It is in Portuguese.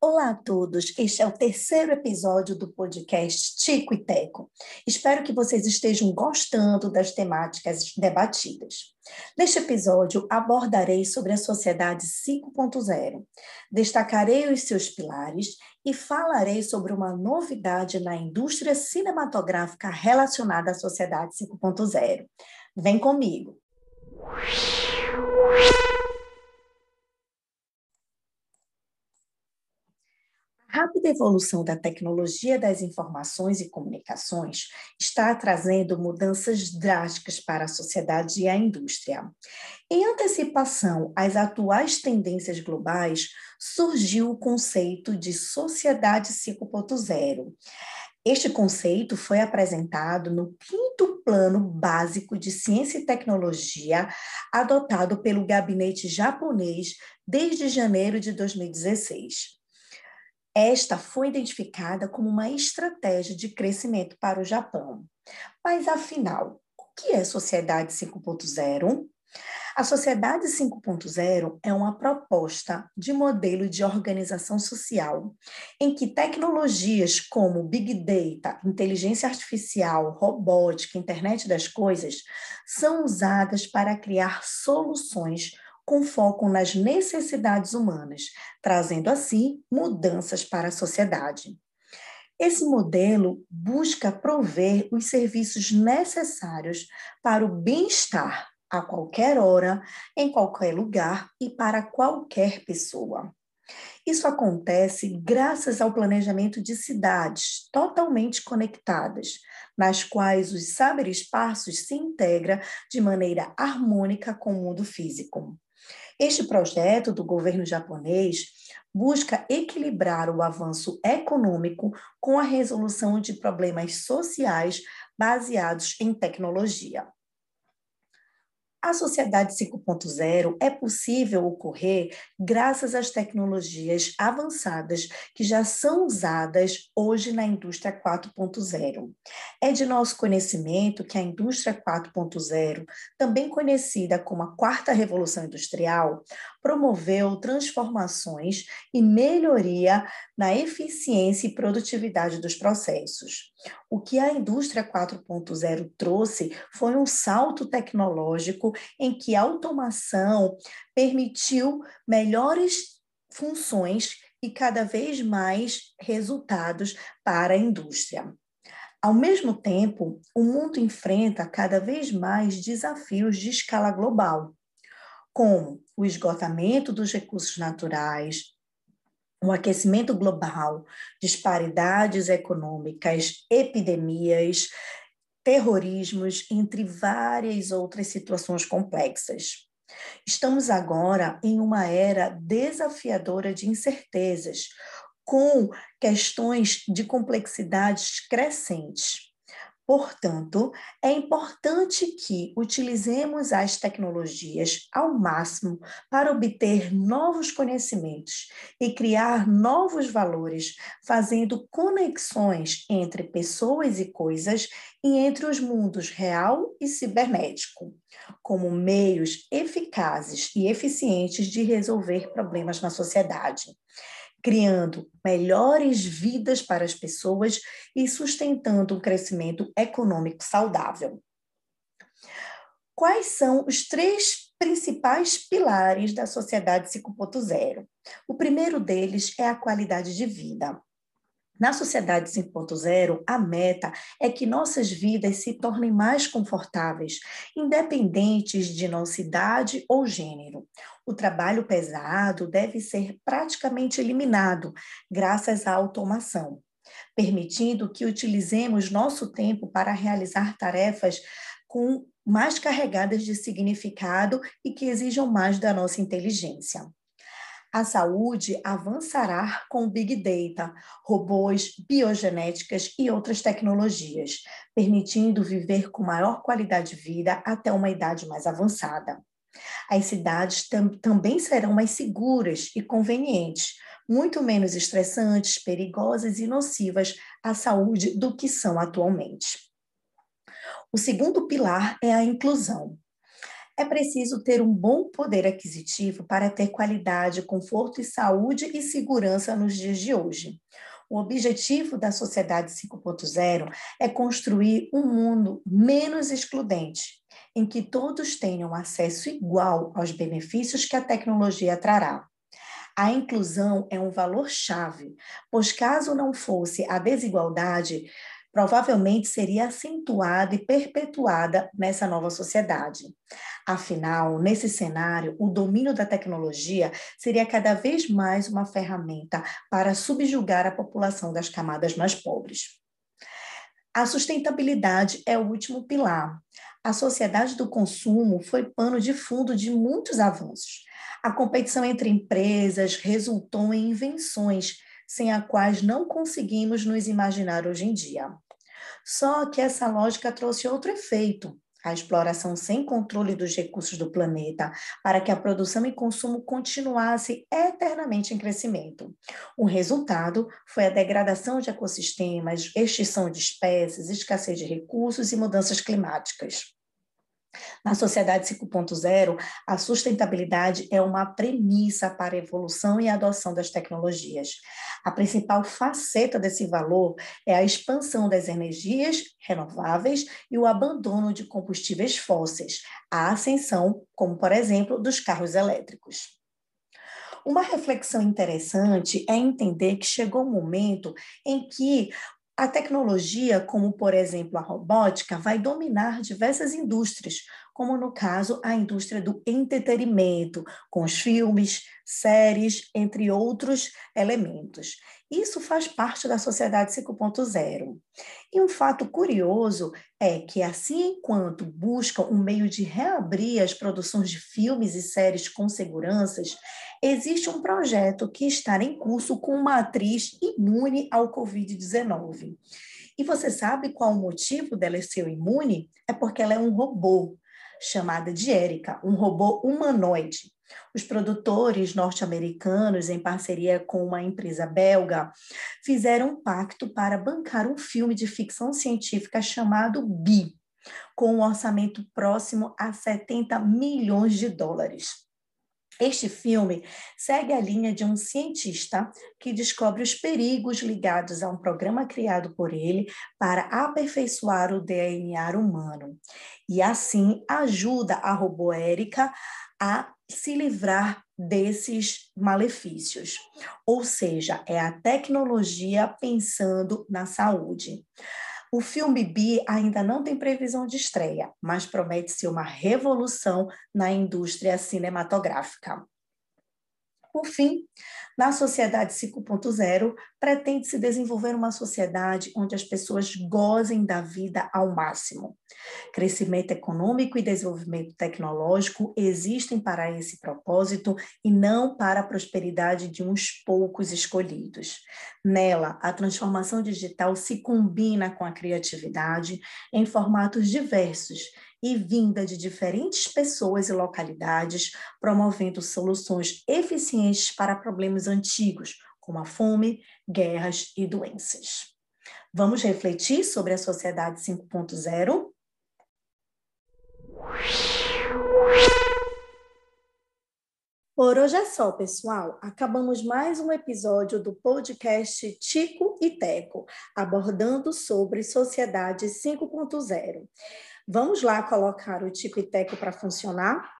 Olá a todos, este é o terceiro episódio do podcast Tico e Teco. Espero que vocês estejam gostando das temáticas debatidas. Neste episódio, abordarei sobre a sociedade 5.0, destacarei os seus pilares e falarei sobre uma novidade na indústria cinematográfica relacionada à sociedade 5.0. Vem comigo! Rápida evolução da tecnologia das informações e comunicações está trazendo mudanças drásticas para a sociedade e a indústria. Em antecipação às atuais tendências globais, surgiu o conceito de sociedade 5.0. Este conceito foi apresentado no quinto plano básico de ciência e tecnologia, adotado pelo gabinete japonês desde janeiro de 2016. Esta foi identificada como uma estratégia de crescimento para o Japão. Mas, afinal, o que é Sociedade 5.0? A Sociedade 5.0 é uma proposta de modelo de organização social em que tecnologias como Big Data, inteligência artificial, robótica, internet das coisas são usadas para criar soluções com foco nas necessidades humanas, trazendo assim mudanças para a sociedade. Esse modelo busca prover os serviços necessários para o bem-estar a qualquer hora, em qualquer lugar e para qualquer pessoa. Isso acontece graças ao planejamento de cidades totalmente conectadas, nas quais os saberes-passos se integram de maneira harmônica com o mundo físico. Este projeto do governo japonês busca equilibrar o avanço econômico com a resolução de problemas sociais baseados em tecnologia. A sociedade 5.0 é possível ocorrer graças às tecnologias avançadas que já são usadas hoje na indústria 4.0. É de nosso conhecimento que a indústria 4.0, também conhecida como a quarta revolução industrial, promoveu transformações e melhoria na eficiência e produtividade dos processos. O que a indústria 4.0 trouxe foi um salto tecnológico em que a automação permitiu melhores funções e cada vez mais resultados para a indústria. Ao mesmo tempo, o mundo enfrenta cada vez mais desafios de escala global, como o esgotamento dos recursos naturais, o aquecimento global, disparidades econômicas, epidemias, terrorismos, entre várias outras situações complexas. Estamos agora em uma era desafiadora de incertezas, com questões de complexidades crescentes. Portanto, é importante que utilizemos as tecnologias ao máximo para obter novos conhecimentos e criar novos valores, fazendo conexões entre pessoas e coisas e entre os mundos real e cibernético, como meios eficazes e eficientes de resolver problemas na sociedade criando melhores vidas para as pessoas e sustentando um crescimento econômico saudável. Quais são os três principais pilares da sociedade 5.0? O primeiro deles é a qualidade de vida. Na sociedade 5.0, a meta é que nossas vidas se tornem mais confortáveis, independentes de nossa idade ou gênero. O trabalho pesado deve ser praticamente eliminado, graças à automação, permitindo que utilizemos nosso tempo para realizar tarefas com mais carregadas de significado e que exijam mais da nossa inteligência. A saúde avançará com Big Data, robôs, biogenéticas e outras tecnologias, permitindo viver com maior qualidade de vida até uma idade mais avançada. As cidades tam também serão mais seguras e convenientes, muito menos estressantes, perigosas e nocivas à saúde do que são atualmente. O segundo pilar é a inclusão. É preciso ter um bom poder aquisitivo para ter qualidade, conforto e saúde e segurança nos dias de hoje. O objetivo da Sociedade 5.0 é construir um mundo menos excludente, em que todos tenham acesso igual aos benefícios que a tecnologia trará. A inclusão é um valor-chave, pois caso não fosse a desigualdade, provavelmente seria acentuada e perpetuada nessa nova sociedade. Afinal, nesse cenário, o domínio da tecnologia seria cada vez mais uma ferramenta para subjugar a população das camadas mais pobres. A sustentabilidade é o último pilar. A sociedade do consumo foi pano de fundo de muitos avanços. A competição entre empresas resultou em invenções sem as quais não conseguimos nos imaginar hoje em dia. Só que essa lógica trouxe outro efeito, a exploração sem controle dos recursos do planeta, para que a produção e consumo continuasse eternamente em crescimento. O resultado foi a degradação de ecossistemas, extinção de espécies, escassez de recursos e mudanças climáticas. Na sociedade 5.0, a sustentabilidade é uma premissa para a evolução e a adoção das tecnologias. A principal faceta desse valor é a expansão das energias renováveis e o abandono de combustíveis fósseis, a ascensão, como por exemplo, dos carros elétricos. Uma reflexão interessante é entender que chegou o um momento em que a tecnologia, como por exemplo a robótica, vai dominar diversas indústrias, como no caso a indústria do entretenimento, com os filmes, séries, entre outros elementos. Isso faz parte da sociedade 5.0. E um fato curioso é que, assim enquanto buscam um meio de reabrir as produções de filmes e séries com seguranças, existe um projeto que está em curso com uma atriz imune ao Covid-19. E você sabe qual o motivo dela ser imune? É porque ela é um robô, chamada de Erika, um robô humanoide. Os produtores norte-americanos, em parceria com uma empresa belga, fizeram um pacto para bancar um filme de ficção científica chamado Bi, com um orçamento próximo a 70 milhões de dólares. Este filme segue a linha de um cientista que descobre os perigos ligados a um programa criado por ele para aperfeiçoar o DNA humano e assim ajuda a robô Érica a se livrar desses malefícios. Ou seja, é a tecnologia pensando na saúde. O filme Bi ainda não tem previsão de estreia, mas promete ser uma revolução na indústria cinematográfica. Por fim, na sociedade 5.0, pretende-se desenvolver uma sociedade onde as pessoas gozem da vida ao máximo. Crescimento econômico e desenvolvimento tecnológico existem para esse propósito e não para a prosperidade de uns poucos escolhidos. Nela, a transformação digital se combina com a criatividade em formatos diversos e vinda de diferentes pessoas e localidades, promovendo soluções eficientes para problemas antigos, como a fome, guerras e doenças. Vamos refletir sobre a sociedade 5.0? Por hoje é só, pessoal. Acabamos mais um episódio do podcast Tico e Teco, abordando sobre sociedade 5.0. Vamos lá colocar o Tico e Teco para funcionar?